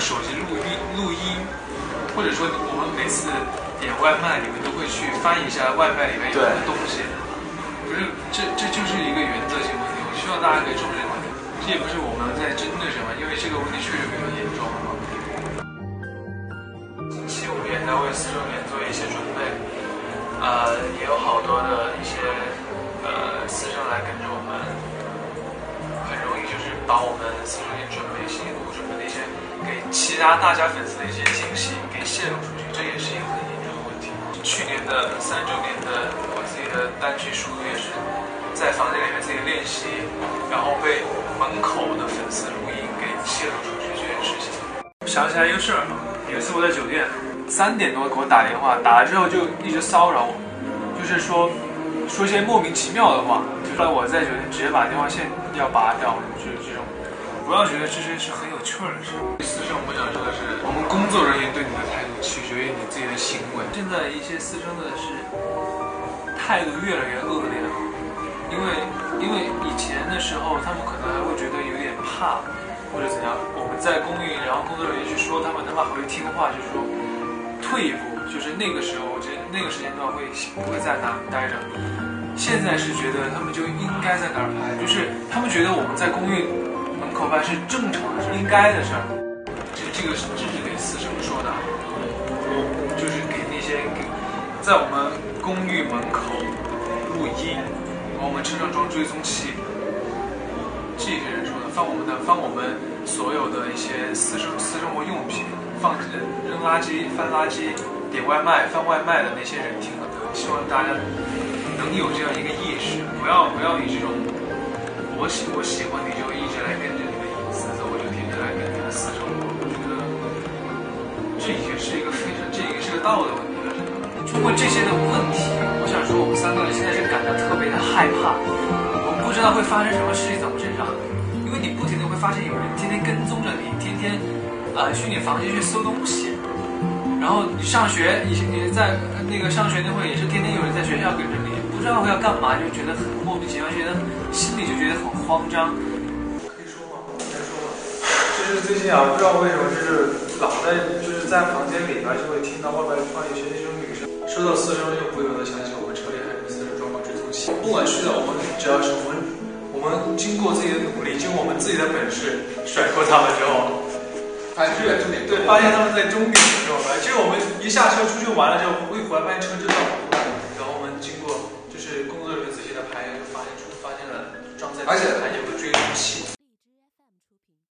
手机录音录音，或者说我们每次点外卖，你们都会去翻一下外卖里面有什么东西。不是，这这就是一个原则性问题。我希望大家可以重视这个问题。这也不是我们在针对什么，因为这个问题确实比较严重。七五年在为四周年做一些准备，呃，也有好多的一些呃师生来跟着我们，很容易就是把我们四周年准备辛辛苦苦准备的一些给其他大家粉丝的一些惊喜给泄露出去，这也是一个很严重的问题。去年的三周年的我自己的单曲输入也是在房间里面自己练习，然后被门口的粉丝录音给泄露出去这件事情。想起来一个事儿，有一次我在酒店，三点多给我打电话，打了之后就一直骚扰我，就是说说些莫名其妙的话，后来我在酒店直接把电话线要拔掉，就是这种。不要觉得这些是很有趣儿的事。第四是我们想说的是，我们工作人员对你的态度取决于你自己的行为。现在一些私生的是态度越来越恶劣了，因为因为以前的时候他们可能还会觉得有点怕。或者怎样，我们在公寓，然后工作人员去说他们，他们还会听话，就是说退一步，就是那个时候，我觉得那个时间段会不会在那待着。现在是觉得他们就应该在那儿拍，就是他们觉得我们在公寓门口拍是正常的，是应该的事儿。这这个是这是给私生说的，我就是给那些给在我们公寓门口录音，把我们车上装追踪器。这些人说的，放我们的，放我们所有的一些私生私生活用品，放扔垃圾、翻垃圾、点外卖、翻外卖的那些人听了，希望大家能有这样一个意识，不要不要以这种我喜我喜欢你就道的问题。通过这些的问题，我想说，我们三个人现在是感到特别的害怕。我们不知道会发生什么事情在我们身上，因为你不停的会发现有人天天跟踪着你，天天啊去你房间去搜东西，然后你上学，你你在那个上学那会也是天天有人在学校跟着你，不知道会要干嘛，就觉得很莫名其妙，觉得心里就觉得很慌张。可以说吗？可以说吗？就是最近啊，不知道为什么，就是老在就是在房间里边就会听到外面放一些那种女生，收到私生就不由得想起我们车里还有私生装过追踪器，不管是在我们。只要是我们，我们经过自己的努力，经我们自己的本事甩过他们之后，发现终点对，发现他们在终点的时候，其实我们一下车出去玩了之后，一回来发现车真的，然后我们经过就是工作人员仔细的排，就发现出发现了装在而且